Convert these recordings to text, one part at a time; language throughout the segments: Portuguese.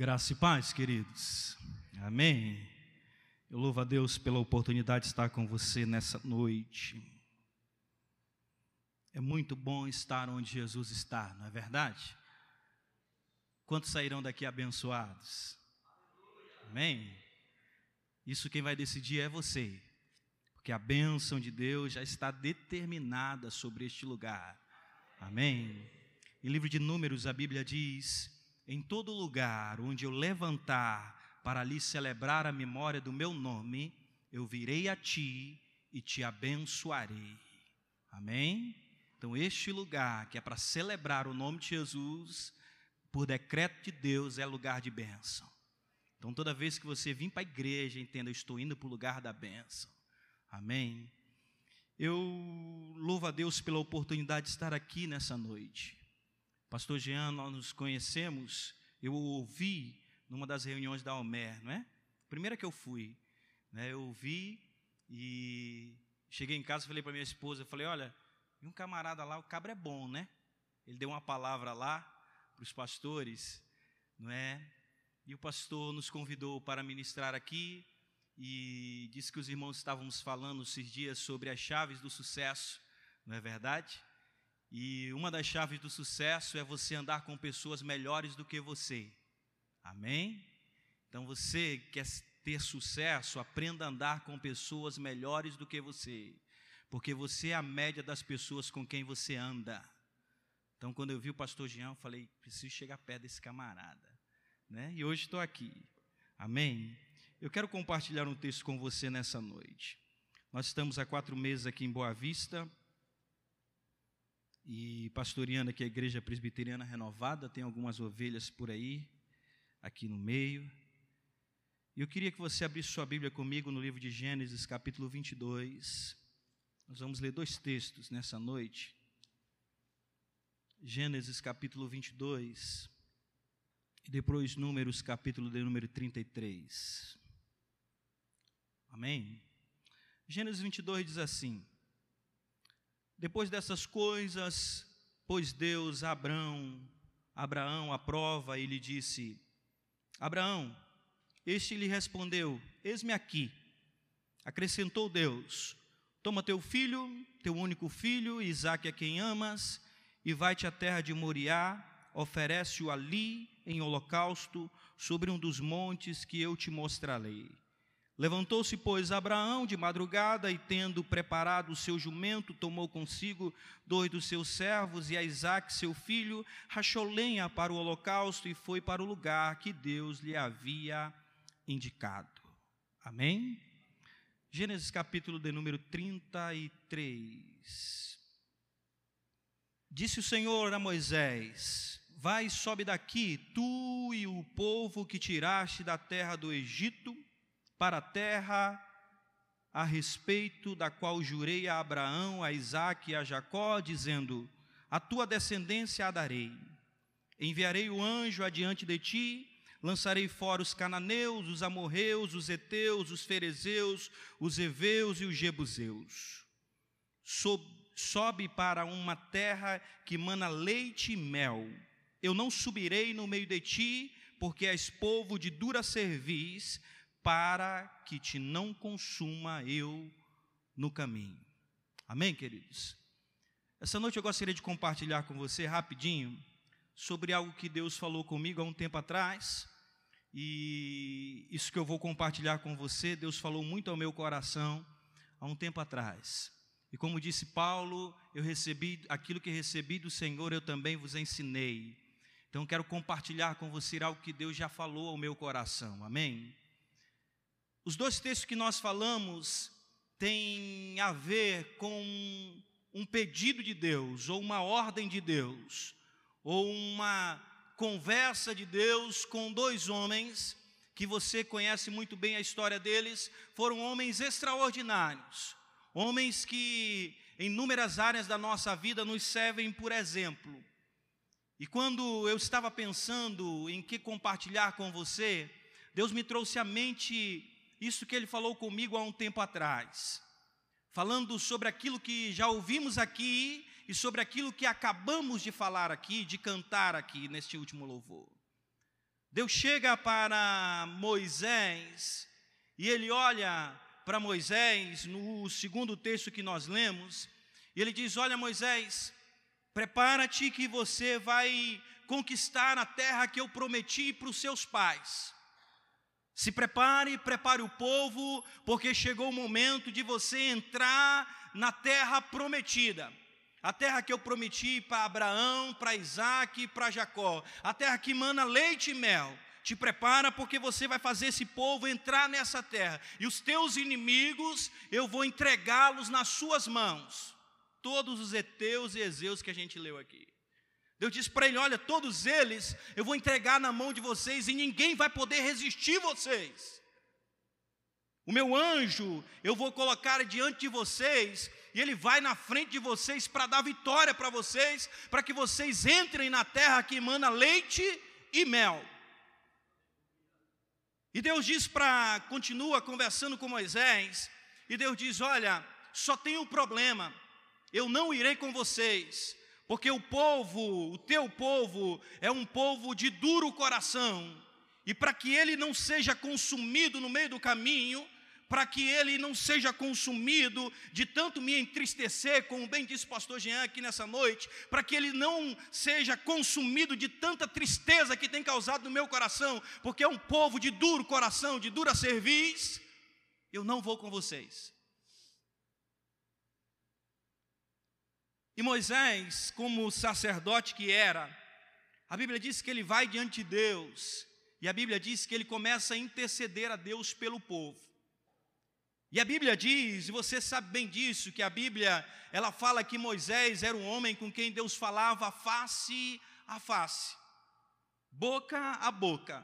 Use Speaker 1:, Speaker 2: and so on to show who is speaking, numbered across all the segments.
Speaker 1: Graça e paz, queridos. Amém. Eu louvo a Deus pela oportunidade de estar com você nessa noite. É muito bom estar onde Jesus está, não é verdade? Quantos sairão daqui abençoados? Amém. Isso quem vai decidir é você, porque a bênção de Deus já está determinada sobre este lugar. Amém. Em livro de Números, a Bíblia diz em todo lugar onde eu levantar para ali celebrar a memória do meu nome, eu virei a ti e te abençoarei. Amém? Então, este lugar que é para celebrar o nome de Jesus, por decreto de Deus, é lugar de bênção. Então, toda vez que você vir para a igreja, entenda, eu estou indo para o lugar da bênção. Amém? Eu louvo a Deus pela oportunidade de estar aqui nessa noite. Pastor Jean, nós nos conhecemos, eu ouvi numa das reuniões da Almer, não é? Primeira que eu fui, né? Eu ouvi e cheguei em casa, falei para minha esposa, falei, olha, e um camarada lá, o cabra é bom, né? Ele deu uma palavra lá para os pastores, não é? E o pastor nos convidou para ministrar aqui e disse que os irmãos estávamos falando esses dias sobre as chaves do sucesso, não é verdade? E uma das chaves do sucesso é você andar com pessoas melhores do que você. Amém? Então você quer ter sucesso, aprenda a andar com pessoas melhores do que você, porque você é a média das pessoas com quem você anda. Então, quando eu vi o pastor Jean, eu falei: preciso chegar perto desse camarada. Né? E hoje estou aqui. Amém? Eu quero compartilhar um texto com você nessa noite. Nós estamos há quatro meses aqui em Boa Vista e pastoreando aqui a igreja presbiteriana renovada, tem algumas ovelhas por aí, aqui no meio. E eu queria que você abrisse sua Bíblia comigo no livro de Gênesis, capítulo 22. Nós vamos ler dois textos nessa noite. Gênesis, capítulo 22, e depois Números, capítulo de número 33. Amém? Gênesis 22 diz assim: depois dessas coisas, pôs Deus a Abraão, Abraão à prova e lhe disse: Abraão, este lhe respondeu: Eis-me aqui. Acrescentou Deus: Toma teu filho, teu único filho, Isaque a quem amas, e vai-te à terra de Moriá, oferece-o ali em holocausto sobre um dos montes que eu te mostrarei. Levantou-se, pois, Abraão de madrugada e, tendo preparado o seu jumento, tomou consigo dois dos seus servos e a Isaac, seu filho, rachou lenha para o holocausto e foi para o lugar que Deus lhe havia indicado. Amém? Gênesis capítulo de número 33. Disse o Senhor a Moisés: Vai sobe daqui, tu e o povo que tiraste da terra do Egito para a terra a respeito da qual jurei a Abraão, a Isaque e a Jacó, dizendo: A tua descendência a darei. Enviarei o anjo adiante de ti, lançarei fora os cananeus, os amorreus, os heteus, os ferezeus, os heveus e os jebuseus. Sob, sobe para uma terra que mana leite e mel. Eu não subirei no meio de ti, porque és povo de dura cerviz, para que te não consuma eu no caminho. Amém, queridos? Essa noite eu gostaria de compartilhar com você rapidinho sobre algo que Deus falou comigo há um tempo atrás. E isso que eu vou compartilhar com você, Deus falou muito ao meu coração há um tempo atrás. E como disse Paulo, eu recebi aquilo que recebi do Senhor, eu também vos ensinei. Então quero compartilhar com você algo que Deus já falou ao meu coração. Amém? Os dois textos que nós falamos têm a ver com um pedido de Deus, ou uma ordem de Deus, ou uma conversa de Deus com dois homens que você conhece muito bem a história deles, foram homens extraordinários, homens que em inúmeras áreas da nossa vida nos servem por exemplo. E quando eu estava pensando em que compartilhar com você, Deus me trouxe à mente isso que ele falou comigo há um tempo atrás, falando sobre aquilo que já ouvimos aqui e sobre aquilo que acabamos de falar aqui, de cantar aqui neste último louvor. Deus chega para Moisés e ele olha para Moisés no segundo texto que nós lemos, e ele diz: Olha, Moisés, prepara-te que você vai conquistar a terra que eu prometi para os seus pais. Se prepare, prepare o povo, porque chegou o momento de você entrar na terra prometida. A terra que eu prometi para Abraão, para Isaac e para Jacó. A terra que mana leite e mel. Te prepara porque você vai fazer esse povo entrar nessa terra. E os teus inimigos, eu vou entregá-los nas suas mãos. Todos os heteus e ezeus que a gente leu aqui. Deus disse para ele: Olha, todos eles eu vou entregar na mão de vocês e ninguém vai poder resistir vocês. O meu anjo eu vou colocar diante de vocês e ele vai na frente de vocês para dar vitória para vocês, para que vocês entrem na terra que emana leite e mel. E Deus diz para, continua conversando com Moisés, e Deus diz: Olha, só tem um problema, eu não irei com vocês, porque o povo, o teu povo, é um povo de duro coração, e para que ele não seja consumido no meio do caminho, para que ele não seja consumido de tanto me entristecer, como bem disse o pastor Jean aqui nessa noite, para que ele não seja consumido de tanta tristeza que tem causado no meu coração, porque é um povo de duro coração, de dura cerviz, eu não vou com vocês. E Moisés, como sacerdote que era, a Bíblia diz que ele vai diante de Deus, e a Bíblia diz que ele começa a interceder a Deus pelo povo. E a Bíblia diz, e você sabe bem disso, que a Bíblia, ela fala que Moisés era um homem com quem Deus falava face a face, boca a boca.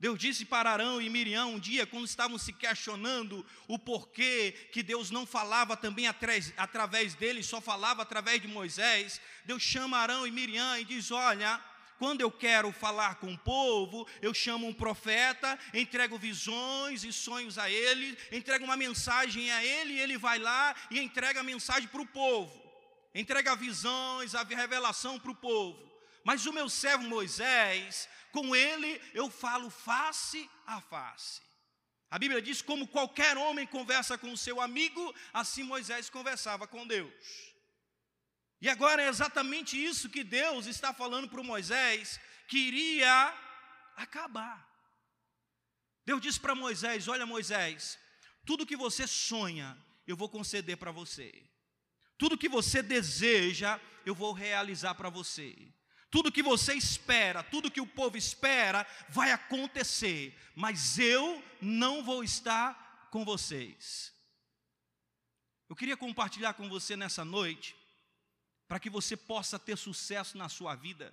Speaker 1: Deus disse para Arão e Miriam um dia, quando estavam se questionando o porquê que Deus não falava também através dele, só falava através de Moisés. Deus chama Arão e Miriam e diz: Olha, quando eu quero falar com o povo, eu chamo um profeta, entrego visões e sonhos a ele, entrego uma mensagem a ele, e ele vai lá e entrega a mensagem para o povo, entrega visões, a revelação para o povo. Mas o meu servo Moisés, com ele eu falo face a face. A Bíblia diz: como qualquer homem conversa com o seu amigo, assim Moisés conversava com Deus. E agora é exatamente isso que Deus está falando para Moisés, que iria acabar. Deus disse para Moisés: Olha, Moisés, tudo que você sonha, eu vou conceder para você. Tudo que você deseja, eu vou realizar para você. Tudo que você espera, tudo que o povo espera, vai acontecer, mas eu não vou estar com vocês. Eu queria compartilhar com você nessa noite, para que você possa ter sucesso na sua vida,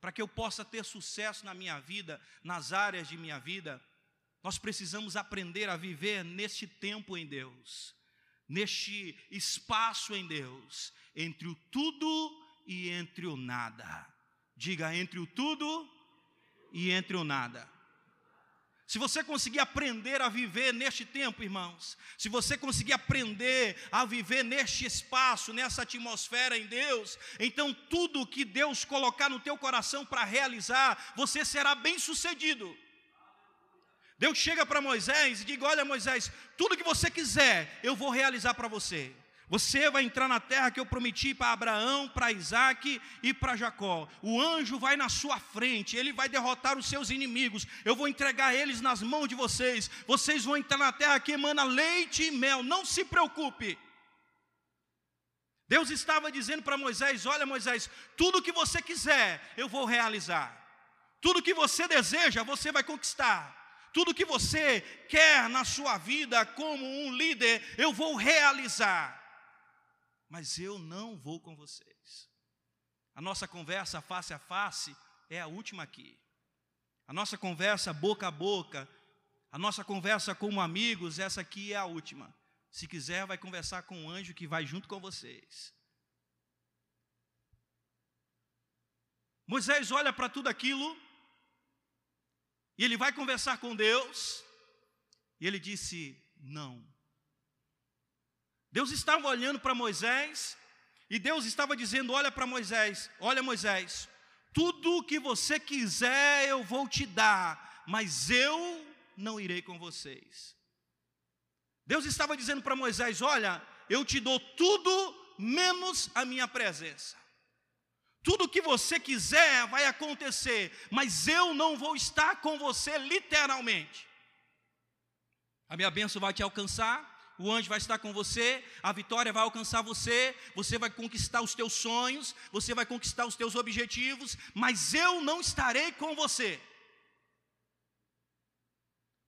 Speaker 1: para que eu possa ter sucesso na minha vida, nas áreas de minha vida, nós precisamos aprender a viver neste tempo em Deus, neste espaço em Deus, entre o tudo e entre o nada. Diga entre o tudo e entre o nada. Se você conseguir aprender a viver neste tempo, irmãos, se você conseguir aprender a viver neste espaço, nessa atmosfera em Deus, então tudo que Deus colocar no teu coração para realizar, você será bem-sucedido. Deus chega para Moisés e diz: Olha, Moisés, tudo que você quiser, eu vou realizar para você. Você vai entrar na terra que eu prometi para Abraão, para Isaac e para Jacó. O anjo vai na sua frente, ele vai derrotar os seus inimigos. Eu vou entregar eles nas mãos de vocês. Vocês vão entrar na terra que emana leite e mel. Não se preocupe. Deus estava dizendo para Moisés: Olha, Moisés, tudo que você quiser, eu vou realizar. Tudo que você deseja, você vai conquistar. Tudo que você quer na sua vida como um líder, eu vou realizar mas eu não vou com vocês. A nossa conversa face a face é a última aqui. A nossa conversa boca a boca, a nossa conversa como amigos, essa aqui é a última. Se quiser, vai conversar com um anjo que vai junto com vocês. Moisés olha para tudo aquilo, e ele vai conversar com Deus, e ele disse: Não, Deus estava olhando para Moisés e Deus estava dizendo: Olha para Moisés, olha Moisés, tudo o que você quiser eu vou te dar, mas eu não irei com vocês. Deus estava dizendo para Moisés: Olha, eu te dou tudo menos a minha presença. Tudo que você quiser vai acontecer, mas eu não vou estar com você literalmente. A minha bênção vai te alcançar, o anjo vai estar com você, a vitória vai alcançar você, você vai conquistar os teus sonhos, você vai conquistar os teus objetivos, mas eu não estarei com você.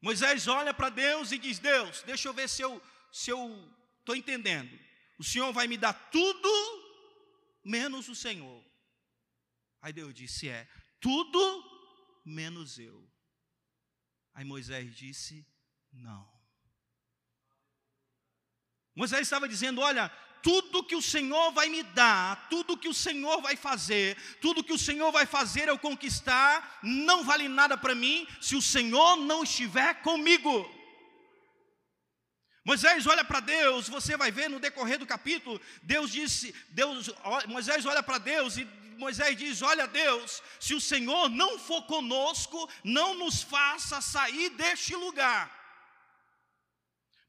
Speaker 1: Moisés olha para Deus e diz: Deus, deixa eu ver se eu se eu estou entendendo. O Senhor vai me dar tudo menos o Senhor. Aí Deus disse: É, tudo menos eu. Aí Moisés disse: Não. Moisés estava dizendo: Olha, tudo que o Senhor vai me dar, tudo que o Senhor vai fazer, tudo que o Senhor vai fazer eu conquistar, não vale nada para mim se o Senhor não estiver comigo. Moisés olha para Deus, você vai ver no decorrer do capítulo, Deus disse, Deus, Moisés olha para Deus e Moisés diz: Olha, Deus, se o Senhor não for conosco, não nos faça sair deste lugar.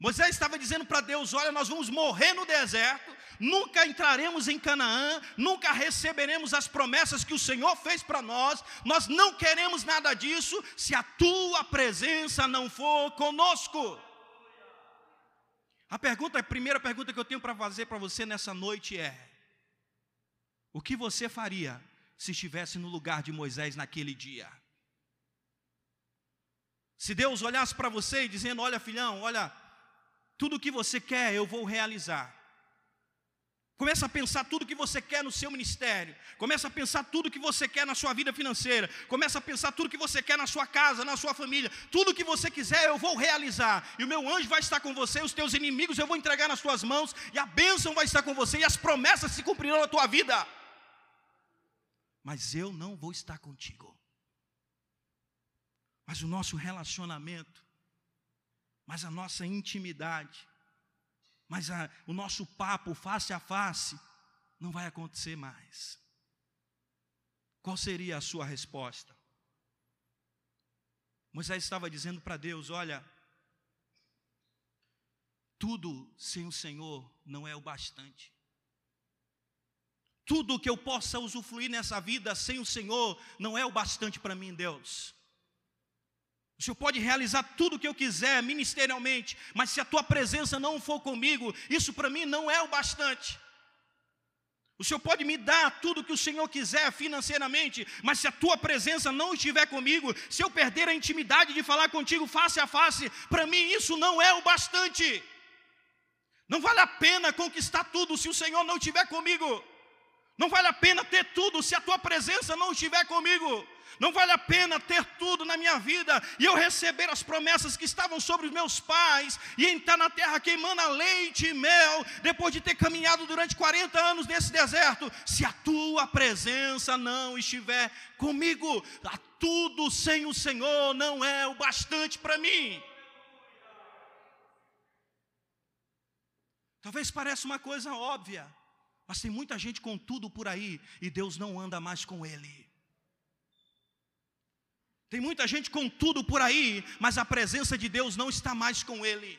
Speaker 1: Moisés estava dizendo para Deus: Olha, nós vamos morrer no deserto, nunca entraremos em Canaã, nunca receberemos as promessas que o Senhor fez para nós, nós não queremos nada disso, se a tua presença não for conosco. A pergunta, a primeira pergunta que eu tenho para fazer para você nessa noite é: o que você faria se estivesse no lugar de Moisés naquele dia? Se Deus olhasse para você e dizendo: Olha, filhão, olha, tudo o que você quer eu vou realizar. Começa a pensar tudo que você quer no seu ministério. Começa a pensar tudo que você quer na sua vida financeira. Começa a pensar tudo que você quer na sua casa, na sua família. Tudo que você quiser eu vou realizar. E o meu anjo vai estar com você, os teus inimigos eu vou entregar nas tuas mãos, e a bênção vai estar com você, e as promessas se cumprirão na tua vida. Mas eu não vou estar contigo. Mas o nosso relacionamento, mas a nossa intimidade, mas a, o nosso papo face a face não vai acontecer mais. Qual seria a sua resposta? Moisés estava dizendo para Deus: Olha, tudo sem o Senhor não é o bastante. Tudo que eu possa usufruir nessa vida sem o Senhor não é o bastante para mim, Deus. O Senhor pode realizar tudo o que eu quiser ministerialmente, mas se a tua presença não for comigo, isso para mim não é o bastante. O Senhor pode me dar tudo o que o Senhor quiser financeiramente, mas se a tua presença não estiver comigo, se eu perder a intimidade de falar contigo face a face, para mim isso não é o bastante. Não vale a pena conquistar tudo se o Senhor não estiver comigo. Não vale a pena ter tudo se a tua presença não estiver comigo. Não vale a pena ter tudo na minha vida e eu receber as promessas que estavam sobre os meus pais e entrar na terra queimando a leite e mel, depois de ter caminhado durante 40 anos nesse deserto, se a tua presença não estiver comigo, tudo sem o Senhor não é o bastante para mim. Talvez pareça uma coisa óbvia, mas tem muita gente com tudo por aí e Deus não anda mais com ele. Tem muita gente com tudo por aí, mas a presença de Deus não está mais com ele.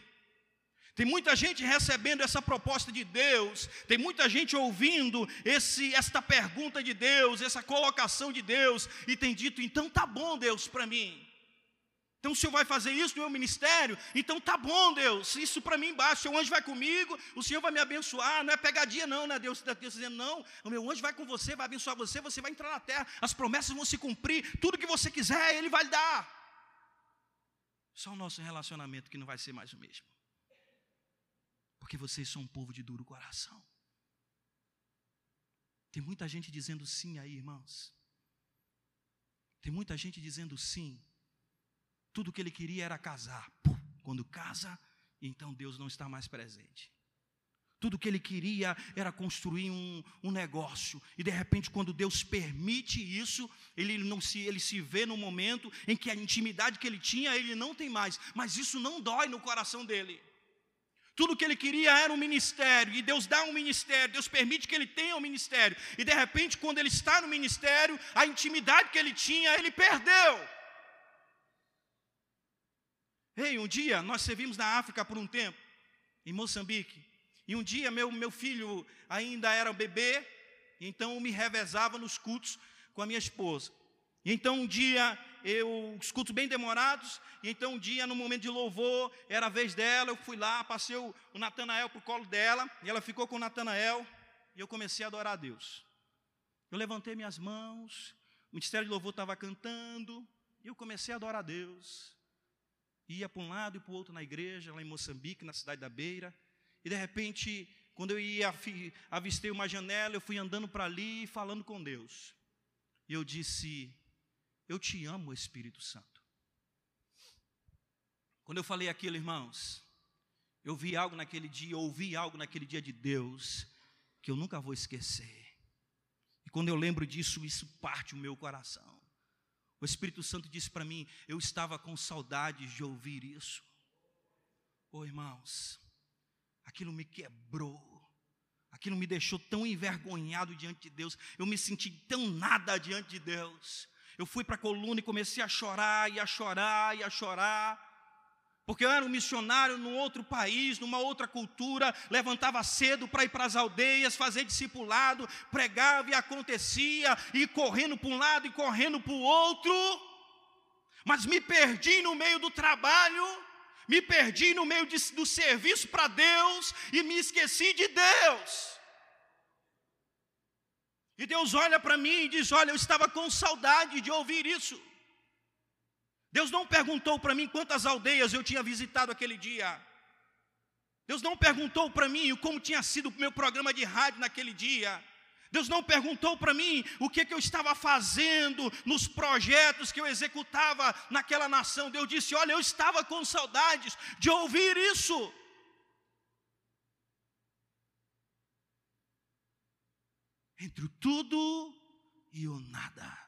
Speaker 1: Tem muita gente recebendo essa proposta de Deus, tem muita gente ouvindo esse, esta pergunta de Deus, essa colocação de Deus, e tem dito: então tá bom, Deus, para mim. Então o Senhor vai fazer isso no meu ministério? Então tá bom, Deus, isso para mim embaixo, o anjo vai comigo, o Senhor vai me abençoar, não é pegadinha não, né? Deus está dizendo, não, o meu anjo vai com você, vai abençoar você, você vai entrar na terra, as promessas vão se cumprir, tudo que você quiser, Ele vai dar. Só o nosso relacionamento que não vai ser mais o mesmo. Porque vocês são um povo de duro coração. Tem muita gente dizendo sim aí, irmãos. Tem muita gente dizendo sim tudo que ele queria era casar. Quando casa, então Deus não está mais presente. Tudo que ele queria era construir um, um, negócio. E de repente, quando Deus permite isso, ele não se, ele se vê no momento em que a intimidade que ele tinha, ele não tem mais. Mas isso não dói no coração dele. Tudo que ele queria era um ministério, e Deus dá um ministério, Deus permite que ele tenha um ministério, e de repente, quando ele está no ministério, a intimidade que ele tinha, ele perdeu. Ei, um dia nós servimos na África por um tempo, em Moçambique, e um dia meu, meu filho ainda era bebê, então eu me revezava nos cultos com a minha esposa. E então um dia eu os cultos bem demorados, e então um dia no momento de louvor, era a vez dela, eu fui lá, passei o, o Natanael para o colo dela, e ela ficou com o Natanael, e eu comecei a adorar a Deus. Eu levantei minhas mãos, o ministério de louvor estava cantando, e eu comecei a adorar a Deus. Ia para um lado e para o outro na igreja, lá em Moçambique, na cidade da Beira, e de repente, quando eu ia avistei uma janela, eu fui andando para ali falando com Deus. E eu disse: eu te amo, Espírito Santo. Quando eu falei aquilo, irmãos, eu vi algo naquele dia, ouvi algo naquele dia de Deus, que eu nunca vou esquecer. E quando eu lembro disso, isso parte o meu coração. O Espírito Santo disse para mim: eu estava com saudades de ouvir isso. Oh, irmãos, aquilo me quebrou, aquilo me deixou tão envergonhado diante de Deus, eu me senti tão nada diante de Deus. Eu fui para a coluna e comecei a chorar, e a chorar, e a chorar. Porque eu era um missionário num outro país, numa outra cultura, levantava cedo para ir para as aldeias, fazer discipulado, pregava e acontecia, e correndo para um lado e correndo para o outro, mas me perdi no meio do trabalho, me perdi no meio de, do serviço para Deus e me esqueci de Deus. E Deus olha para mim e diz: Olha, eu estava com saudade de ouvir isso. Deus não perguntou para mim quantas aldeias eu tinha visitado aquele dia. Deus não perguntou para mim como tinha sido o meu programa de rádio naquele dia. Deus não perguntou para mim o que, que eu estava fazendo nos projetos que eu executava naquela nação. Deus disse: Olha, eu estava com saudades de ouvir isso. entre o tudo e o nada.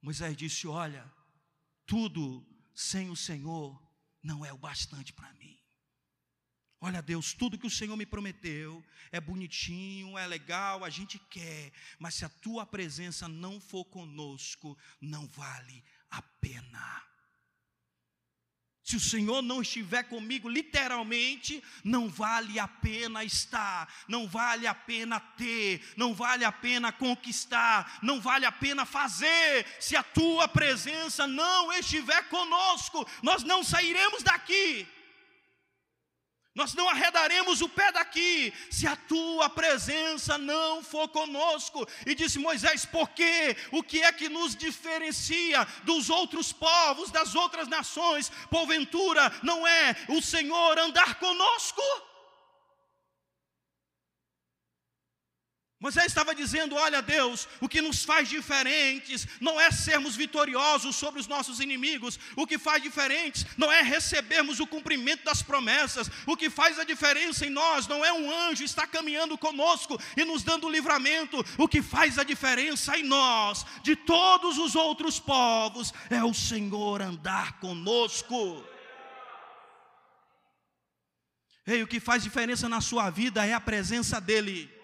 Speaker 1: Moisés disse: Olha, tudo sem o Senhor não é o bastante para mim. Olha, Deus, tudo que o Senhor me prometeu é bonitinho, é legal, a gente quer, mas se a tua presença não for conosco, não vale a pena. Se o Senhor não estiver comigo, literalmente, não vale a pena estar, não vale a pena ter, não vale a pena conquistar, não vale a pena fazer. Se a tua presença não estiver conosco, nós não sairemos daqui. Nós não arredaremos o pé daqui, se a tua presença não for conosco. E disse Moisés: por quê? O que é que nos diferencia dos outros povos, das outras nações? Porventura, não é o Senhor andar conosco? Moisés estava dizendo: Olha, Deus, o que nos faz diferentes não é sermos vitoriosos sobre os nossos inimigos, o que faz diferentes não é recebermos o cumprimento das promessas, o que faz a diferença em nós não é um anjo estar caminhando conosco e nos dando livramento, o que faz a diferença em nós, de todos os outros povos, é o Senhor andar conosco. Ei, o que faz diferença na sua vida é a presença dEle.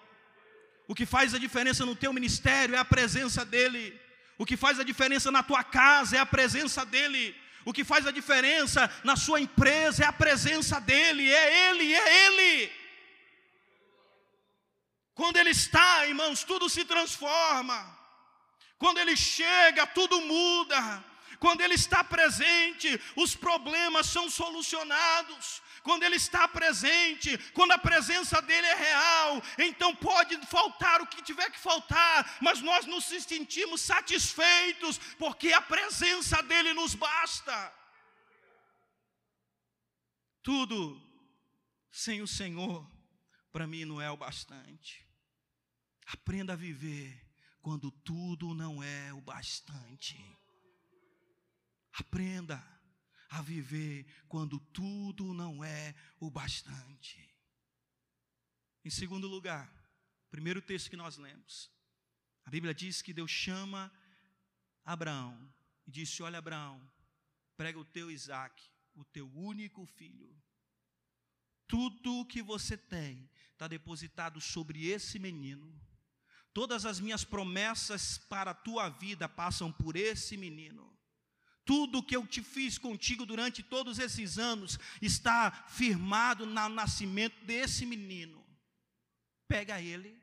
Speaker 1: O que faz a diferença no teu ministério é a presença dEle. O que faz a diferença na tua casa é a presença dEle. O que faz a diferença na sua empresa é a presença dEle. É Ele, é Ele. Quando Ele está, irmãos, tudo se transforma. Quando Ele chega, tudo muda. Quando Ele está presente, os problemas são solucionados quando Ele está presente, quando a presença dEle é real, então pode faltar o que tiver que faltar, mas nós nos sentimos satisfeitos, porque a presença dEle nos basta. Tudo sem o Senhor, para mim não é o bastante. Aprenda a viver quando tudo não é o bastante. Aprenda a viver quando tudo não é o bastante. Em segundo lugar, primeiro texto que nós lemos, a Bíblia diz que Deus chama Abraão e disse: Olha, Abraão, prega o teu Isaac, o teu único filho. tudo que você tem está depositado sobre esse menino. Todas as minhas promessas para a tua vida passam por esse menino. Tudo que eu te fiz contigo durante todos esses anos está firmado no nascimento desse menino. Pega ele,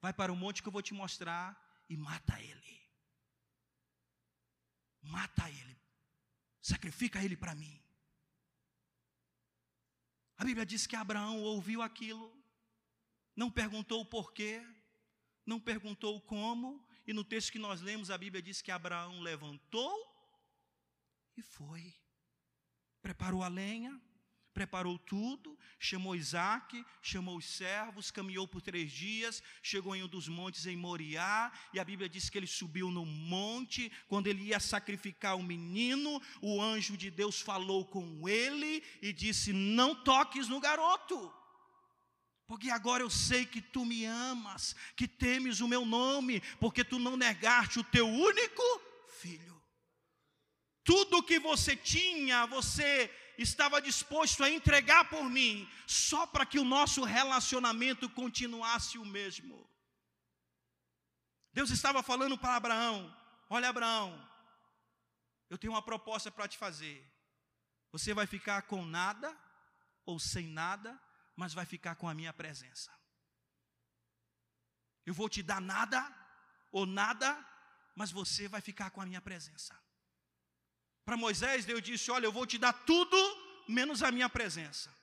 Speaker 1: vai para o monte que eu vou te mostrar e mata ele. Mata ele. Sacrifica ele para mim. A Bíblia diz que Abraão ouviu aquilo, não perguntou o porquê, não perguntou como, e no texto que nós lemos, a Bíblia diz que Abraão levantou e foi. Preparou a lenha, preparou tudo, chamou Isaac, chamou os servos, caminhou por três dias, chegou em um dos montes em Moriá, e a Bíblia diz que ele subiu no monte, quando ele ia sacrificar o menino, o anjo de Deus falou com ele e disse: Não toques no garoto. Porque agora eu sei que tu me amas, que temes o meu nome, porque tu não negaste o teu único filho. Tudo que você tinha, você estava disposto a entregar por mim, só para que o nosso relacionamento continuasse o mesmo. Deus estava falando para Abraão: Olha, Abraão, eu tenho uma proposta para te fazer. Você vai ficar com nada ou sem nada, mas vai ficar com a minha presença. Eu vou te dar nada ou nada, mas você vai ficar com a minha presença. Para Moisés, Deus disse: Olha, eu vou te dar tudo menos a minha presença.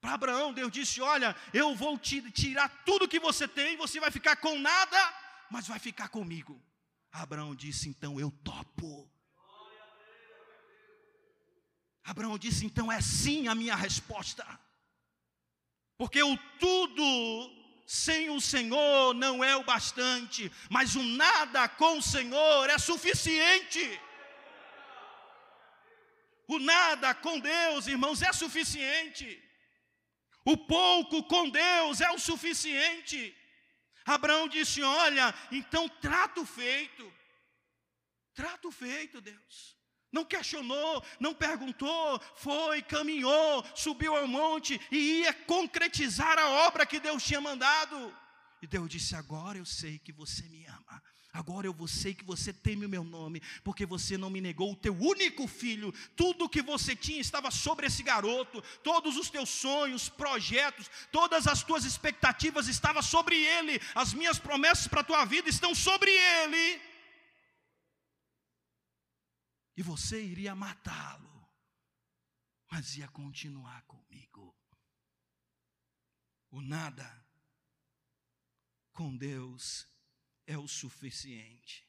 Speaker 1: Para Abraão, Deus disse: Olha, eu vou te tirar tudo que você tem, você vai ficar com nada, mas vai ficar comigo. Abraão disse: Então eu topo. Abraão disse: Então é sim a minha resposta. Porque o tudo sem o Senhor não é o bastante, mas o nada com o Senhor é suficiente. O nada com Deus, irmãos, é suficiente. O pouco com Deus é o suficiente. Abraão disse: Olha, então trato feito. Trato feito, Deus. Não questionou, não perguntou, foi, caminhou, subiu ao monte e ia concretizar a obra que Deus tinha mandado. E Deus disse: Agora eu sei que você me ama. Agora eu vou sei que você teme o meu nome, porque você não me negou o teu único filho. Tudo que você tinha estava sobre esse garoto, todos os teus sonhos, projetos, todas as tuas expectativas estavam sobre ele. As minhas promessas para a tua vida estão sobre ele. E você iria matá-lo, mas ia continuar comigo. O nada com Deus é o suficiente.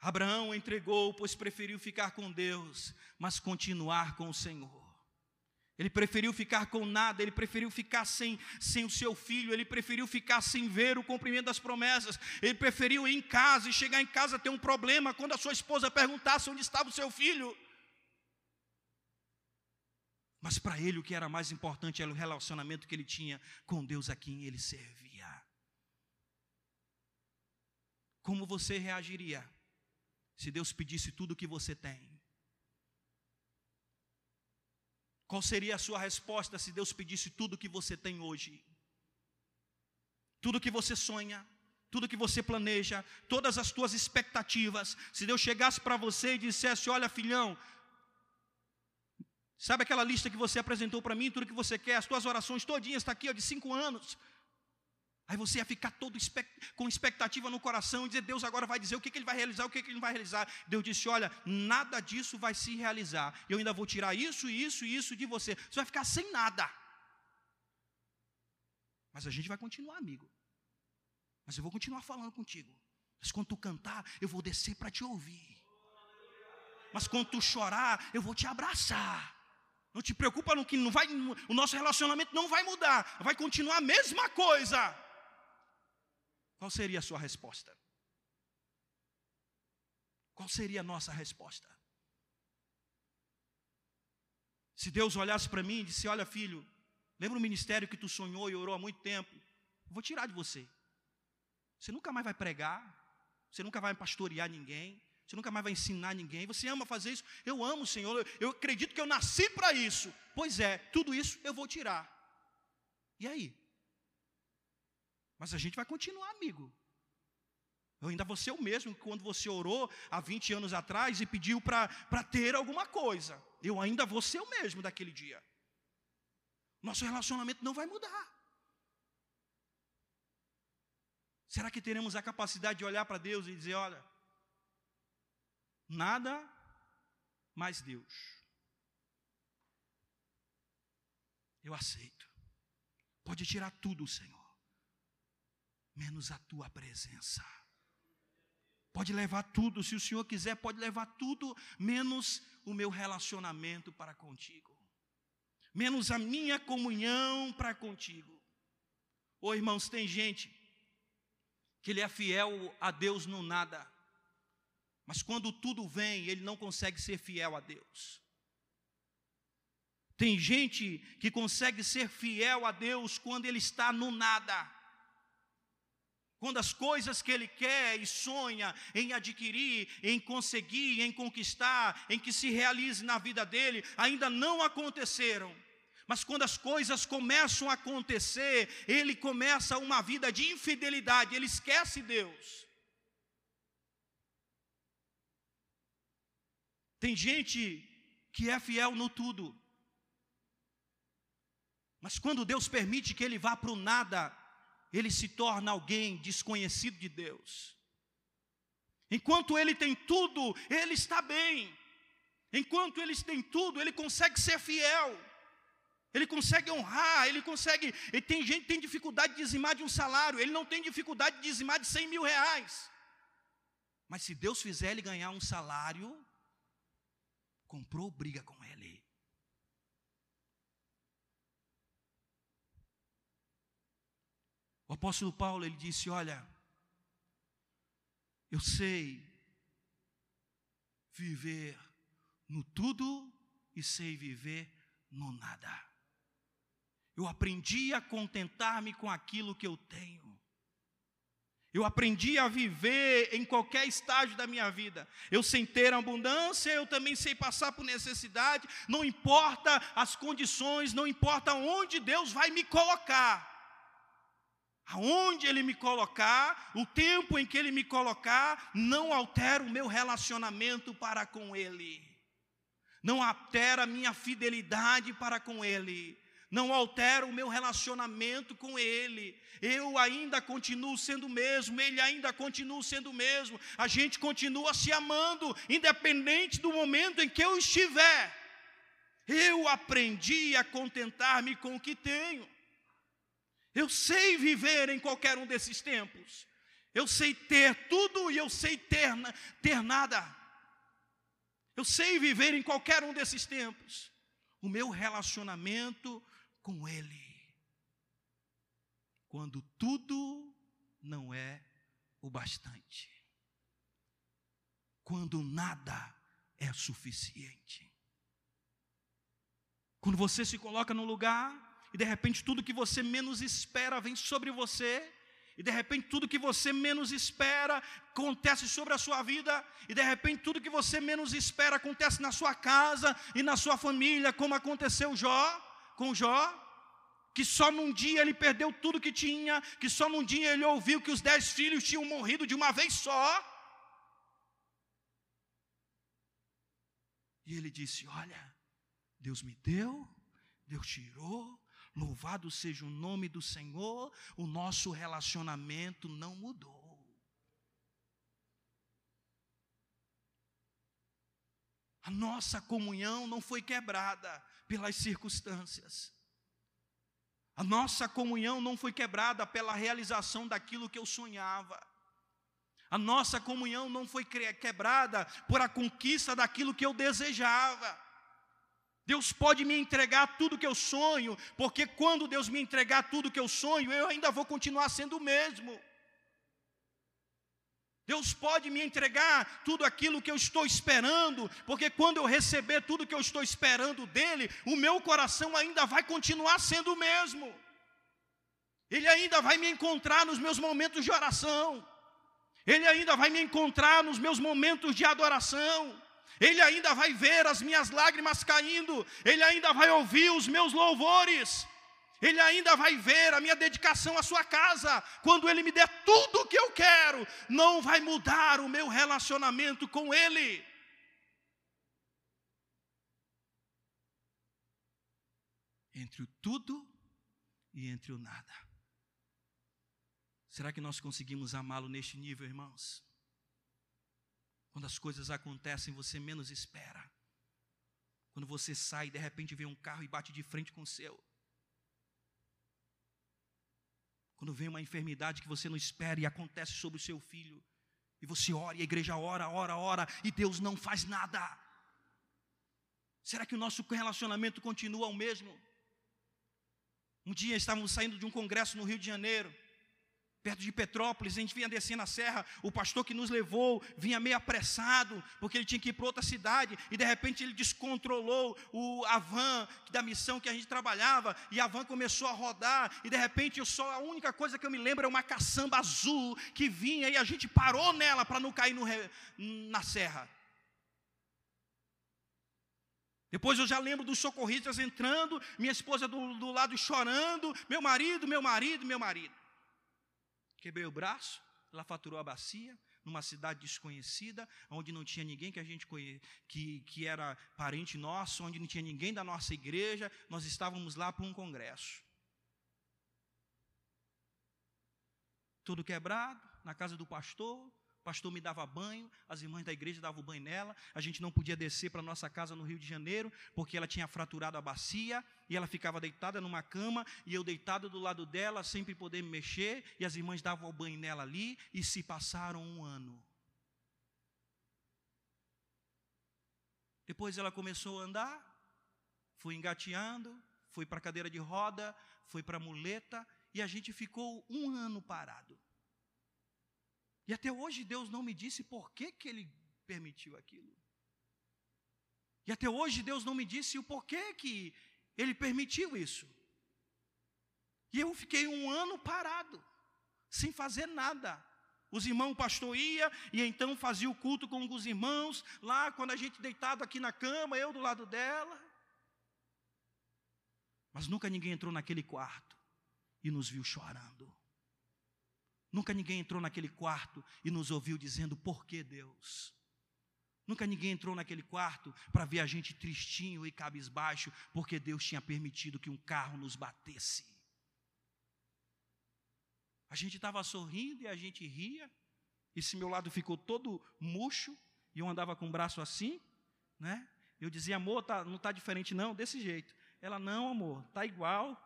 Speaker 1: Abraão entregou, pois preferiu ficar com Deus, mas continuar com o Senhor. Ele preferiu ficar com nada, ele preferiu ficar sem, sem o seu filho, ele preferiu ficar sem ver o cumprimento das promessas, ele preferiu ir em casa e chegar em casa ter um problema quando a sua esposa perguntasse onde estava o seu filho. Mas para ele o que era mais importante era o relacionamento que ele tinha com Deus a quem ele servia. Como você reagiria se Deus pedisse tudo o que você tem? Qual seria a sua resposta se Deus pedisse tudo o que você tem hoje? Tudo que você sonha, tudo que você planeja, todas as tuas expectativas. Se Deus chegasse para você e dissesse: Olha, filhão, sabe aquela lista que você apresentou para mim, tudo que você quer, as tuas orações todinhas, está aqui ó, de cinco anos. Aí você ia ficar todo com expectativa no coração e dizer: Deus agora vai dizer o que, que ele vai realizar, o que, que ele não vai realizar. Deus disse: Olha, nada disso vai se realizar. Eu ainda vou tirar isso, isso e isso de você. Você vai ficar sem nada. Mas a gente vai continuar, amigo. Mas eu vou continuar falando contigo. Mas quando tu cantar, eu vou descer para te ouvir. Mas quando tu chorar, eu vou te abraçar. Não te preocupa não que não vai, o nosso relacionamento não vai mudar, vai continuar a mesma coisa. Qual seria a sua resposta? Qual seria a nossa resposta? Se Deus olhasse para mim e disse: Olha, filho, lembra o ministério que tu sonhou e orou há muito tempo? Eu vou tirar de você. Você nunca mais vai pregar, você nunca vai pastorear ninguém, Você nunca mais vai ensinar ninguém. Você ama fazer isso? Eu amo, Senhor. Eu acredito que eu nasci para isso. Pois é, tudo isso eu vou tirar. E aí? Mas a gente vai continuar, amigo. Eu ainda ser o mesmo que quando você orou há 20 anos atrás e pediu para ter alguma coisa. Eu ainda vou ser o mesmo daquele dia. Nosso relacionamento não vai mudar. Será que teremos a capacidade de olhar para Deus e dizer: olha, nada mais Deus. Eu aceito. Pode tirar tudo, Senhor, menos a tua presença. Pode levar tudo, se o Senhor quiser, pode levar tudo, menos o meu relacionamento para contigo, menos a minha comunhão para contigo. Ô irmãos, tem gente que ele é fiel a Deus no nada, mas quando tudo vem, ele não consegue ser fiel a Deus. Tem gente que consegue ser fiel a Deus quando ele está no nada. Quando as coisas que ele quer e sonha em adquirir, em conseguir, em conquistar, em que se realize na vida dele, ainda não aconteceram. Mas quando as coisas começam a acontecer, ele começa uma vida de infidelidade, ele esquece Deus. Tem gente que é fiel no tudo, mas quando Deus permite que ele vá para o nada, ele se torna alguém desconhecido de Deus. Enquanto ele tem tudo, ele está bem. Enquanto ele tem tudo, ele consegue ser fiel. Ele consegue honrar, ele consegue. E tem gente que tem dificuldade de dizimar de um salário, ele não tem dificuldade de dizimar de 100 mil reais. Mas se Deus fizer ele ganhar um salário, comprou briga com ele. O apóstolo Paulo ele disse: Olha, eu sei viver no tudo e sei viver no nada. Eu aprendi a contentar-me com aquilo que eu tenho. Eu aprendi a viver em qualquer estágio da minha vida. Eu sei ter abundância, eu também sei passar por necessidade. Não importa as condições, não importa onde Deus vai me colocar. Aonde Ele me colocar, o tempo em que Ele me colocar, não altera o meu relacionamento para com Ele. Não altera a minha fidelidade para com Ele não altera o meu relacionamento com Ele. Eu ainda continuo sendo o mesmo, Ele ainda continua sendo o mesmo. A gente continua se amando, independente do momento em que eu estiver. Eu aprendi a contentar-me com o que tenho. Eu sei viver em qualquer um desses tempos. Eu sei ter tudo e eu sei ter, ter nada. Eu sei viver em qualquer um desses tempos. O meu relacionamento com Ele. Quando tudo não é o bastante. Quando nada é suficiente. Quando você se coloca num lugar e de repente tudo que você menos espera vem sobre você, e de repente tudo que você menos espera acontece sobre a sua vida, e de repente tudo que você menos espera acontece na sua casa e na sua família, como aconteceu Jó com Jó, que só num dia ele perdeu tudo que tinha, que só num dia ele ouviu que os dez filhos tinham morrido de uma vez só. E ele disse: Olha, Deus me deu, Deus tirou, louvado seja o nome do Senhor, o nosso relacionamento não mudou. A nossa comunhão não foi quebrada pelas circunstâncias. A nossa comunhão não foi quebrada pela realização daquilo que eu sonhava. A nossa comunhão não foi quebrada por a conquista daquilo que eu desejava. Deus pode me entregar tudo que eu sonho, porque quando Deus me entregar tudo que eu sonho, eu ainda vou continuar sendo o mesmo. Deus pode me entregar tudo aquilo que eu estou esperando, porque quando eu receber tudo que eu estou esperando dele, o meu coração ainda vai continuar sendo o mesmo. Ele ainda vai me encontrar nos meus momentos de oração. Ele ainda vai me encontrar nos meus momentos de adoração. Ele ainda vai ver as minhas lágrimas caindo, Ele ainda vai ouvir os meus louvores, Ele ainda vai ver a minha dedicação à Sua casa. Quando Ele me der tudo o que eu quero, não vai mudar o meu relacionamento com Ele. Entre o tudo e entre o nada. Será que nós conseguimos amá-lo neste nível, irmãos? Quando as coisas acontecem, você menos espera. Quando você sai, de repente vem um carro e bate de frente com o seu. Quando vem uma enfermidade que você não espera e acontece sobre o seu filho. E você ora, e a igreja ora, ora, ora, e Deus não faz nada. Será que o nosso relacionamento continua o mesmo? Um dia estávamos saindo de um congresso no Rio de Janeiro perto de Petrópolis, a gente vinha descendo a serra, o pastor que nos levou vinha meio apressado, porque ele tinha que ir para outra cidade, e de repente ele descontrolou o, a van da missão que a gente trabalhava, e a van começou a rodar, e de repente eu só, a única coisa que eu me lembro é uma caçamba azul que vinha, e a gente parou nela para não cair no, na serra. Depois eu já lembro dos socorristas entrando, minha esposa do, do lado chorando, meu marido, meu marido, meu marido. Quebrei o braço, ela faturou a bacia, numa cidade desconhecida, onde não tinha ninguém que a gente conhe... que, que era parente nosso, onde não tinha ninguém da nossa igreja, nós estávamos lá para um congresso. Tudo quebrado, na casa do pastor, pastor me dava banho, as irmãs da igreja davam banho nela, a gente não podia descer para nossa casa no Rio de Janeiro, porque ela tinha fraturado a bacia, e ela ficava deitada numa cama, e eu deitado do lado dela, sem poder me mexer, e as irmãs davam banho nela ali, e se passaram um ano. Depois ela começou a andar, foi engateando, foi para cadeira de roda, foi para muleta, e a gente ficou um ano parado. E até hoje Deus não me disse por que, que Ele permitiu aquilo. E até hoje Deus não me disse o porquê que Ele permitiu isso. E eu fiquei um ano parado, sem fazer nada. Os irmãos, o pastor ia e então fazia o culto com os irmãos, lá quando a gente deitado aqui na cama, eu do lado dela. Mas nunca ninguém entrou naquele quarto e nos viu chorando. Nunca ninguém entrou naquele quarto e nos ouviu dizendo por que Deus. Nunca ninguém entrou naquele quarto para ver a gente tristinho e cabisbaixo, porque Deus tinha permitido que um carro nos batesse. A gente estava sorrindo e a gente ria. Esse meu lado ficou todo murcho e eu andava com o braço assim, né? Eu dizia, amor, tá, não está diferente não, desse jeito. Ela, não, amor, está igual,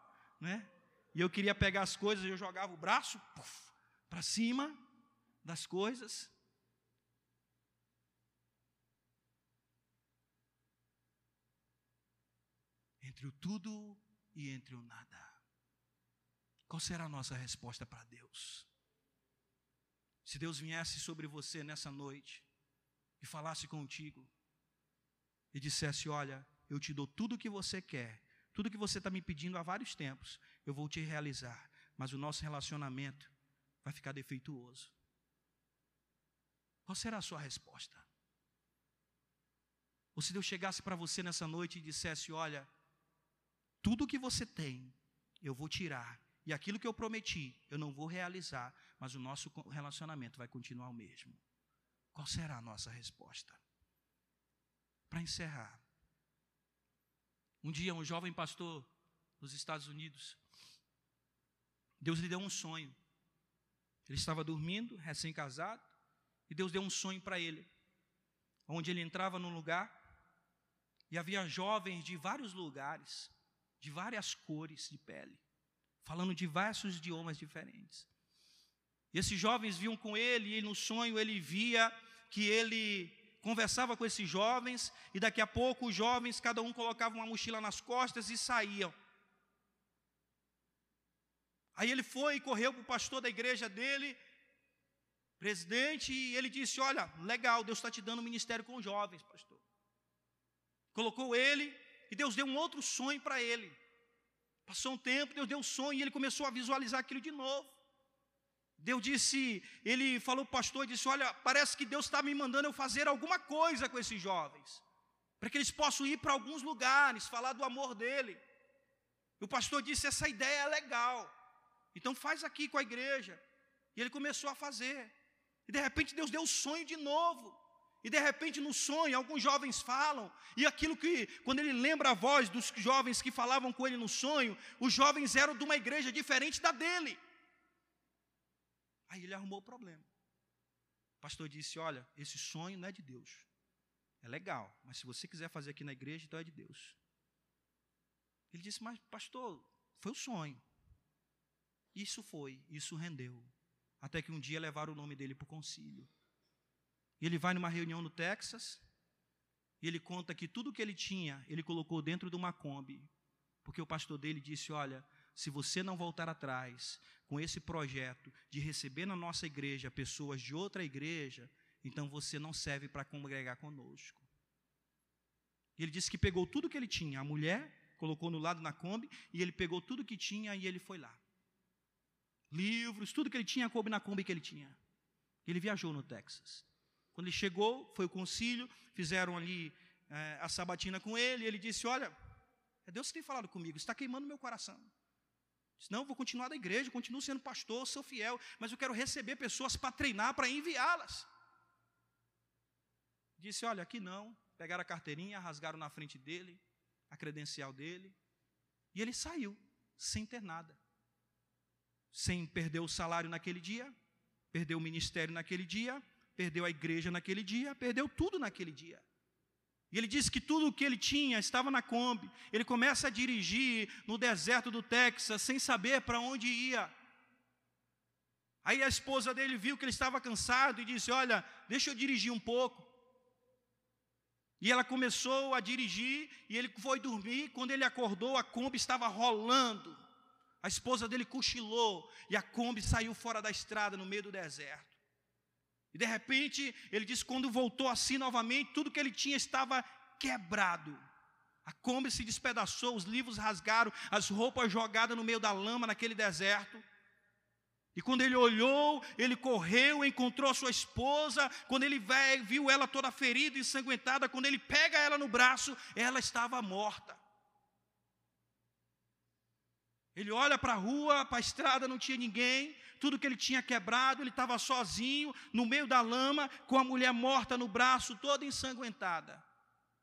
Speaker 1: né? E eu queria pegar as coisas, eu jogava o braço, puf, para cima das coisas. Entre o tudo e entre o nada. Qual será a nossa resposta para Deus? Se Deus viesse sobre você nessa noite e falasse contigo e dissesse: Olha, eu te dou tudo o que você quer, tudo que você está me pedindo há vários tempos, eu vou te realizar, mas o nosso relacionamento vai ficar defeituoso. Qual será a sua resposta? Ou se Deus chegasse para você nessa noite e dissesse: Olha, tudo que você tem, eu vou tirar, e aquilo que eu prometi, eu não vou realizar, mas o nosso relacionamento vai continuar o mesmo. Qual será a nossa resposta? Para encerrar, um dia um jovem pastor nos Estados Unidos, Deus lhe deu um sonho. Ele estava dormindo, recém-casado, e Deus deu um sonho para ele, onde ele entrava num lugar e havia jovens de vários lugares, de várias cores de pele, falando diversos idiomas diferentes. E esses jovens viam com ele, e no sonho ele via que ele conversava com esses jovens, e daqui a pouco os jovens, cada um colocava uma mochila nas costas e saíam. Aí ele foi e correu para o pastor da igreja dele, presidente, e ele disse: Olha, legal, Deus está te dando um ministério com jovens, pastor. Colocou ele e Deus deu um outro sonho para ele. Passou um tempo, Deus deu um sonho e ele começou a visualizar aquilo de novo. Deus disse, ele falou para o pastor, disse: Olha, parece que Deus está me mandando eu fazer alguma coisa com esses jovens, para que eles possam ir para alguns lugares, falar do amor dele. E o pastor disse: Essa ideia é legal, então faz aqui com a igreja. E ele começou a fazer. E de repente Deus deu o sonho de novo. E de repente no sonho, alguns jovens falam, e aquilo que, quando ele lembra a voz dos jovens que falavam com ele no sonho, os jovens eram de uma igreja diferente da dele. Aí ele arrumou o problema. O pastor disse: Olha, esse sonho não é de Deus. É legal, mas se você quiser fazer aqui na igreja, então é de Deus. Ele disse: Mas, pastor, foi o sonho. Isso foi, isso rendeu. Até que um dia levaram o nome dele para o concílio. E ele vai numa reunião no Texas, e ele conta que tudo que ele tinha, ele colocou dentro de uma Kombi. Porque o pastor dele disse: Olha, se você não voltar atrás com esse projeto de receber na nossa igreja pessoas de outra igreja, então você não serve para congregar conosco. Ele disse que pegou tudo que ele tinha, a mulher, colocou no lado na Kombi, e ele pegou tudo que tinha e ele foi lá. Livros, tudo que ele tinha, coube na Kombi que ele tinha. Ele viajou no Texas. Quando ele chegou, foi o concílio, fizeram ali é, a sabatina com ele, e ele disse: Olha, é Deus que tem falado comigo, está queimando meu coração. Disse, não, vou continuar da igreja, continuo sendo pastor, sou fiel, mas eu quero receber pessoas para treinar, para enviá-las. Disse: Olha, aqui não. Pegaram a carteirinha, rasgaram na frente dele, a credencial dele, e ele saiu, sem ter nada. Sem perder o salário naquele dia, perdeu o ministério naquele dia, perdeu a igreja naquele dia, perdeu tudo naquele dia. E ele disse que tudo o que ele tinha estava na Kombi. Ele começa a dirigir no deserto do Texas sem saber para onde ia. Aí a esposa dele viu que ele estava cansado e disse: Olha, deixa eu dirigir um pouco. E ela começou a dirigir e ele foi dormir. Quando ele acordou, a Kombi estava rolando. A esposa dele cochilou e a Kombi saiu fora da estrada no meio do deserto. E de repente, ele disse: quando voltou assim novamente, tudo que ele tinha estava quebrado. A Kombi se despedaçou, os livros rasgaram, as roupas jogadas no meio da lama naquele deserto. E quando ele olhou, ele correu, encontrou sua esposa. Quando ele viu ela toda ferida e ensanguentada, quando ele pega ela no braço, ela estava morta. Ele olha para a rua, para a estrada, não tinha ninguém tudo que ele tinha quebrado, ele estava sozinho, no meio da lama, com a mulher morta no braço, toda ensanguentada.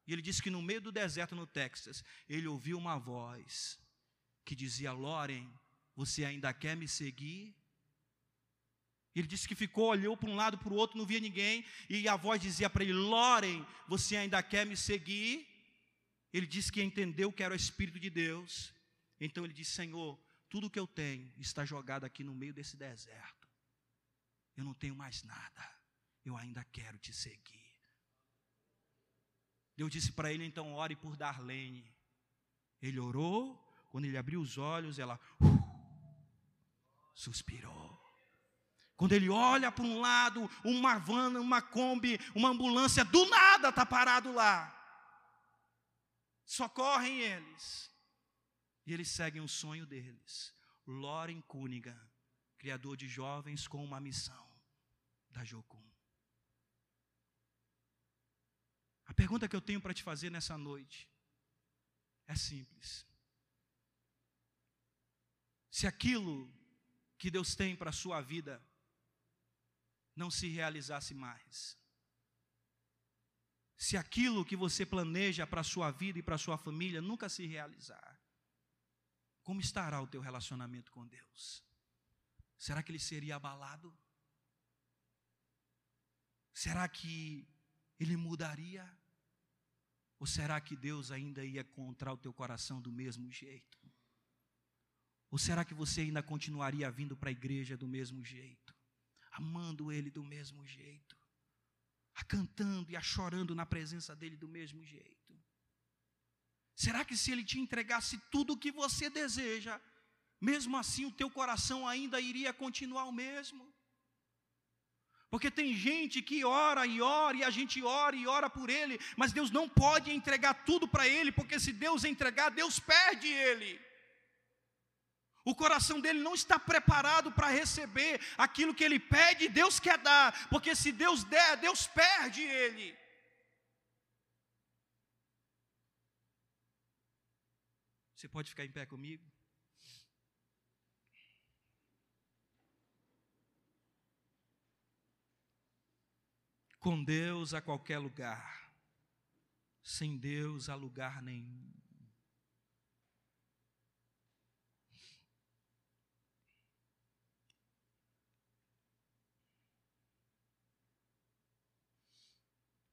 Speaker 1: E ele disse que no meio do deserto no Texas, ele ouviu uma voz que dizia: Loren, você ainda quer me seguir? Ele disse que ficou, olhou para um lado, para o outro, não via ninguém, e a voz dizia para ele: Loren, você ainda quer me seguir? Ele disse que entendeu que era o Espírito de Deus. Então ele disse: Senhor, tudo que eu tenho está jogado aqui no meio desse deserto. Eu não tenho mais nada. Eu ainda quero te seguir. Deus disse para ele então: ore por Darlene. Ele orou. Quando ele abriu os olhos, ela uh, suspirou. Quando ele olha para um lado, uma van, uma Kombi, uma ambulância, do nada está parado lá. Socorrem eles. E eles seguem o sonho deles. Loren Cunningham, criador de jovens com uma missão da Jocum. A pergunta que eu tenho para te fazer nessa noite é simples. Se aquilo que Deus tem para a sua vida não se realizasse mais, se aquilo que você planeja para a sua vida e para a sua família nunca se realizar, como estará o teu relacionamento com Deus? Será que ele seria abalado? Será que ele mudaria? Ou será que Deus ainda ia encontrar o teu coração do mesmo jeito? Ou será que você ainda continuaria vindo para a igreja do mesmo jeito? Amando Ele do mesmo jeito? A cantando e a chorando na presença dEle do mesmo jeito? Será que se ele te entregasse tudo o que você deseja, mesmo assim o teu coração ainda iria continuar o mesmo? Porque tem gente que ora e ora, e a gente ora e ora por ele, mas Deus não pode entregar tudo para ele, porque se Deus entregar, Deus perde ele. O coração dele não está preparado para receber aquilo que ele pede, Deus quer dar, porque se Deus der, Deus perde ele. Você pode ficar em pé comigo? Com Deus a qualquer lugar, sem Deus a lugar nenhum.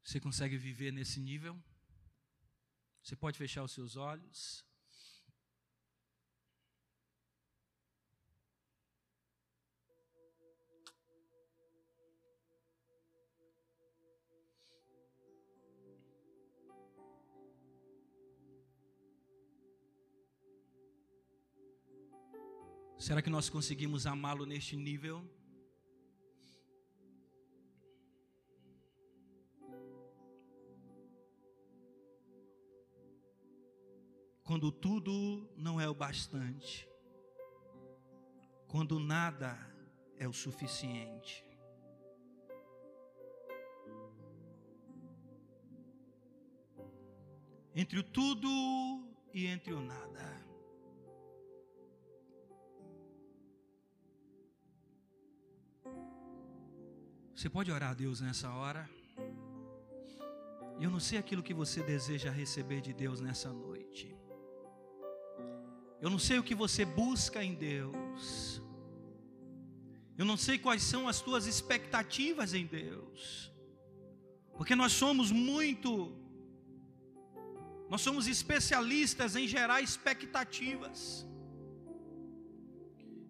Speaker 1: Você consegue viver nesse nível? Você pode fechar os seus olhos? Será que nós conseguimos amá-lo neste nível? quando tudo não é o bastante, quando nada é o suficiente. Entre o tudo e entre o nada. Você pode orar a Deus nessa hora? Eu não sei aquilo que você deseja receber de Deus nessa noite. Eu não sei o que você busca em Deus. Eu não sei quais são as tuas expectativas em Deus. Porque nós somos muito nós somos especialistas em gerar expectativas.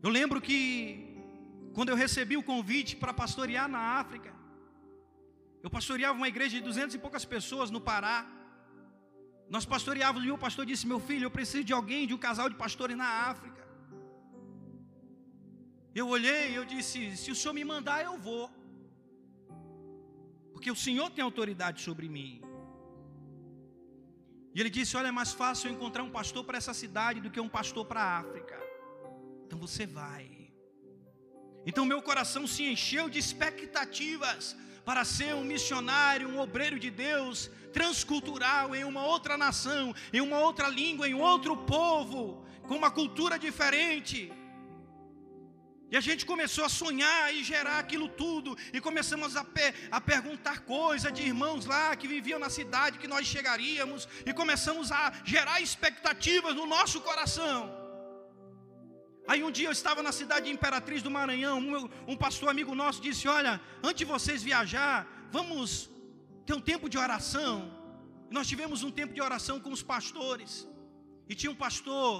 Speaker 1: Eu lembro que quando eu recebi o convite para pastorear na África, eu pastoreava uma igreja de duzentas e poucas pessoas no Pará. Nós pastoreávamos e o pastor disse: Meu filho, eu preciso de alguém, de um casal de pastores na África. Eu olhei e eu disse: Se o senhor me mandar, eu vou. Porque o senhor tem autoridade sobre mim. E ele disse: Olha, é mais fácil eu encontrar um pastor para essa cidade do que um pastor para a África. Então você vai. Então meu coração se encheu de expectativas para ser um missionário, um obreiro de Deus, transcultural em uma outra nação, em uma outra língua, em outro povo, com uma cultura diferente. E a gente começou a sonhar e gerar aquilo tudo, e começamos a, pe a perguntar coisas de irmãos lá que viviam na cidade que nós chegaríamos, e começamos a gerar expectativas no nosso coração. Aí um dia eu estava na cidade de Imperatriz do Maranhão, um, um pastor amigo nosso disse: Olha, antes de vocês viajar, vamos ter um tempo de oração. Nós tivemos um tempo de oração com os pastores, e tinha um pastor,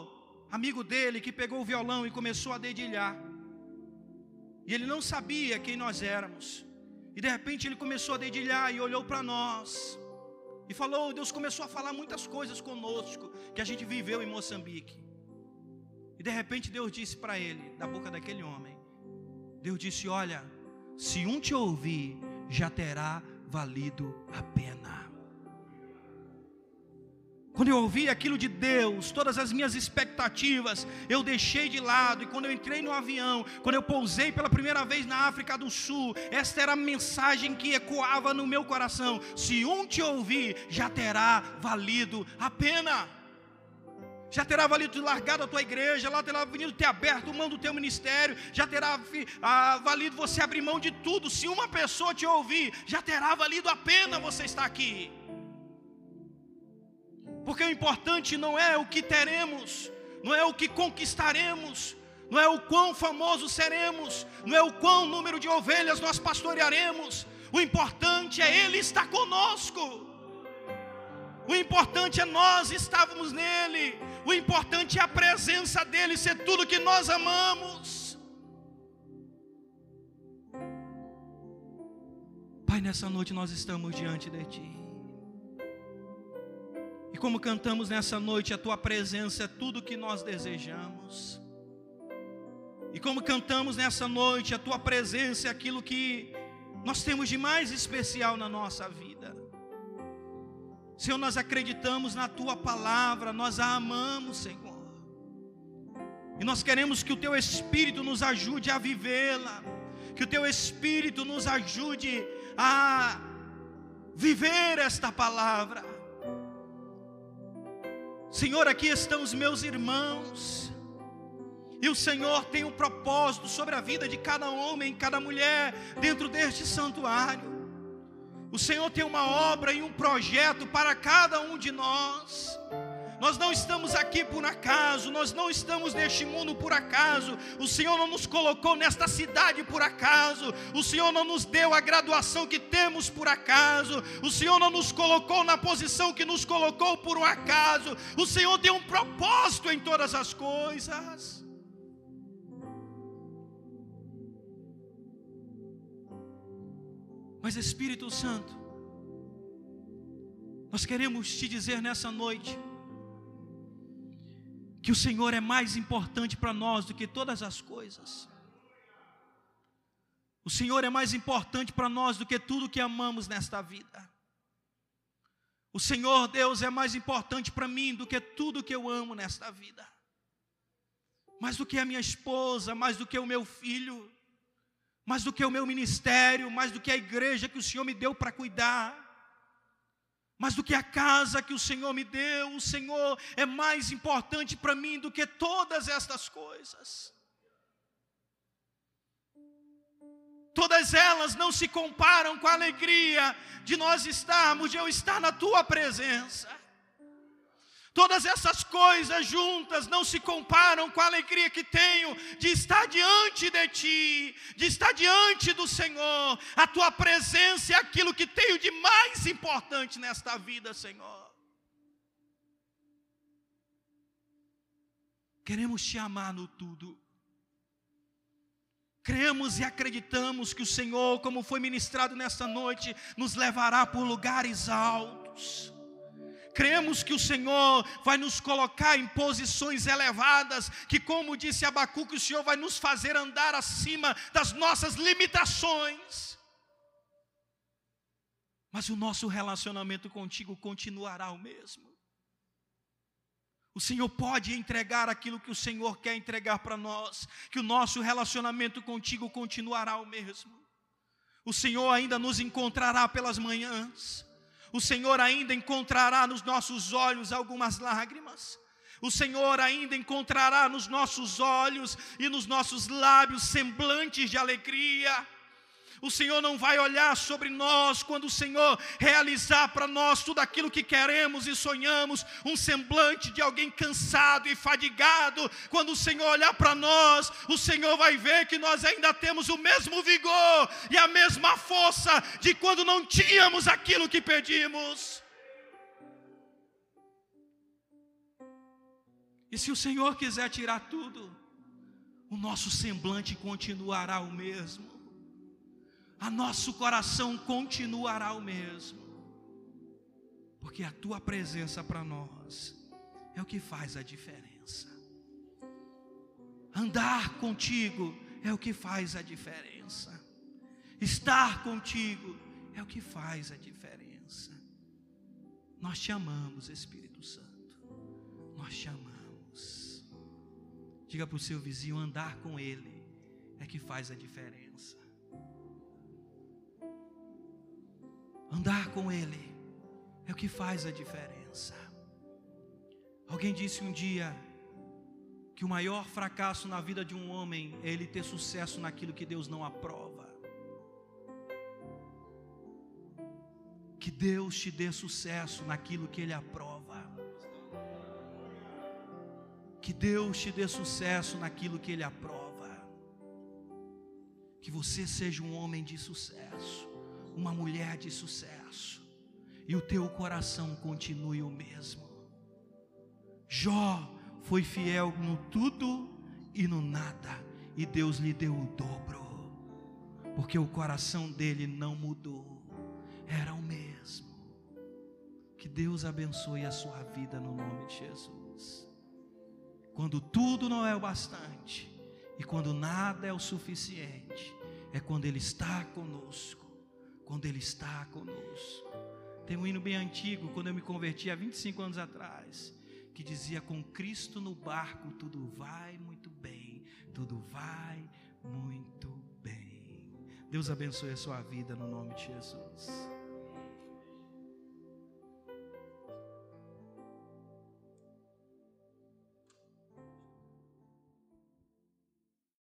Speaker 1: amigo dele, que pegou o violão e começou a dedilhar. E ele não sabia quem nós éramos. E de repente ele começou a dedilhar e olhou para nós. E falou, Deus começou a falar muitas coisas conosco que a gente viveu em Moçambique. E de repente Deus disse para ele, da boca daquele homem: Deus disse: Olha, se um te ouvir, já terá valido a pena. Quando eu ouvi aquilo de Deus, todas as minhas expectativas, eu deixei de lado. E quando eu entrei no avião, quando eu pousei pela primeira vez na África do Sul, esta era a mensagem que ecoava no meu coração: se um te ouvir, já terá valido a pena já terá valido largado a tua igreja, lá terá valido ter aberto mão do teu ministério, já terá ah, valido você abrir mão de tudo. Se uma pessoa te ouvir, já terá valido a pena você estar aqui. Porque o importante não é o que teremos, não é o que conquistaremos, não é o quão famosos seremos, não é o quão número de ovelhas nós pastorearemos. O importante é Ele estar conosco. O importante é nós estávamos nele. O importante é a presença dele ser tudo que nós amamos. Pai, nessa noite nós estamos diante de ti. E como cantamos nessa noite, a tua presença é tudo que nós desejamos. E como cantamos nessa noite, a tua presença é aquilo que nós temos de mais especial na nossa vida. Senhor, nós acreditamos na tua palavra, nós a amamos, Senhor. E nós queremos que o teu Espírito nos ajude a vivê-la, que o teu Espírito nos ajude a viver esta palavra. Senhor, aqui estão os meus irmãos, e o Senhor tem um propósito sobre a vida de cada homem, cada mulher dentro deste santuário. O Senhor tem uma obra e um projeto para cada um de nós. Nós não estamos aqui por acaso, nós não estamos neste mundo por acaso. O Senhor não nos colocou nesta cidade por acaso. O Senhor não nos deu a graduação que temos por acaso. O Senhor não nos colocou na posição que nos colocou por um acaso. O Senhor tem um propósito em todas as coisas. Mas Espírito Santo, nós queremos te dizer nessa noite, que o Senhor é mais importante para nós do que todas as coisas. O Senhor é mais importante para nós do que tudo que amamos nesta vida. O Senhor Deus é mais importante para mim do que tudo que eu amo nesta vida. Mais do que a minha esposa, mais do que o meu filho, mais do que o meu ministério, mais do que a igreja que o Senhor me deu para cuidar. Mas do que a casa que o Senhor me deu, o Senhor é mais importante para mim do que todas estas coisas. Todas elas não se comparam com a alegria de nós estarmos, de eu estar na tua presença. Todas essas coisas juntas não se comparam com a alegria que tenho de estar diante de Ti, de estar diante do Senhor. A Tua presença é aquilo que tenho de mais importante nesta vida, Senhor. Queremos Te amar no tudo. Cremos e acreditamos que o Senhor, como foi ministrado nesta noite, nos levará por lugares altos cremos que o Senhor vai nos colocar em posições elevadas, que, como disse Abacuque, o Senhor vai nos fazer andar acima das nossas limitações. Mas o nosso relacionamento contigo continuará o mesmo. O Senhor pode entregar aquilo que o Senhor quer entregar para nós, que o nosso relacionamento contigo continuará o mesmo. O Senhor ainda nos encontrará pelas manhãs o Senhor ainda encontrará nos nossos olhos algumas lágrimas. O Senhor ainda encontrará nos nossos olhos e nos nossos lábios semblantes de alegria. O Senhor não vai olhar sobre nós quando o Senhor realizar para nós tudo aquilo que queremos e sonhamos, um semblante de alguém cansado e fadigado. Quando o Senhor olhar para nós, o Senhor vai ver que nós ainda temos o mesmo vigor e a mesma força de quando não tínhamos aquilo que pedimos. E se o Senhor quiser tirar tudo, o nosso semblante continuará o mesmo a nosso coração continuará o mesmo, porque a tua presença para nós é o que faz a diferença. Andar contigo é o que faz a diferença. Estar contigo é o que faz a diferença. Nós te amamos, Espírito Santo. Nós te amamos. Diga para o seu vizinho: andar com Ele é que faz a diferença. Andar com Ele é o que faz a diferença. Alguém disse um dia que o maior fracasso na vida de um homem é ele ter sucesso naquilo que Deus não aprova. Que Deus te dê sucesso naquilo que Ele aprova. Que Deus te dê sucesso naquilo que Ele aprova. Que você seja um homem de sucesso uma mulher de sucesso e o teu coração continue o mesmo. Jó foi fiel no tudo e no nada, e Deus lhe deu o dobro, porque o coração dele não mudou, era o mesmo. Que Deus abençoe a sua vida no nome de Jesus. Quando tudo não é o bastante, e quando nada é o suficiente, é quando Ele está conosco quando Ele está conosco. Tem um hino bem antigo, quando eu me converti há 25 anos atrás, que dizia: Com Cristo no barco, tudo vai muito bem, tudo vai muito bem. Deus abençoe a sua vida no nome de Jesus.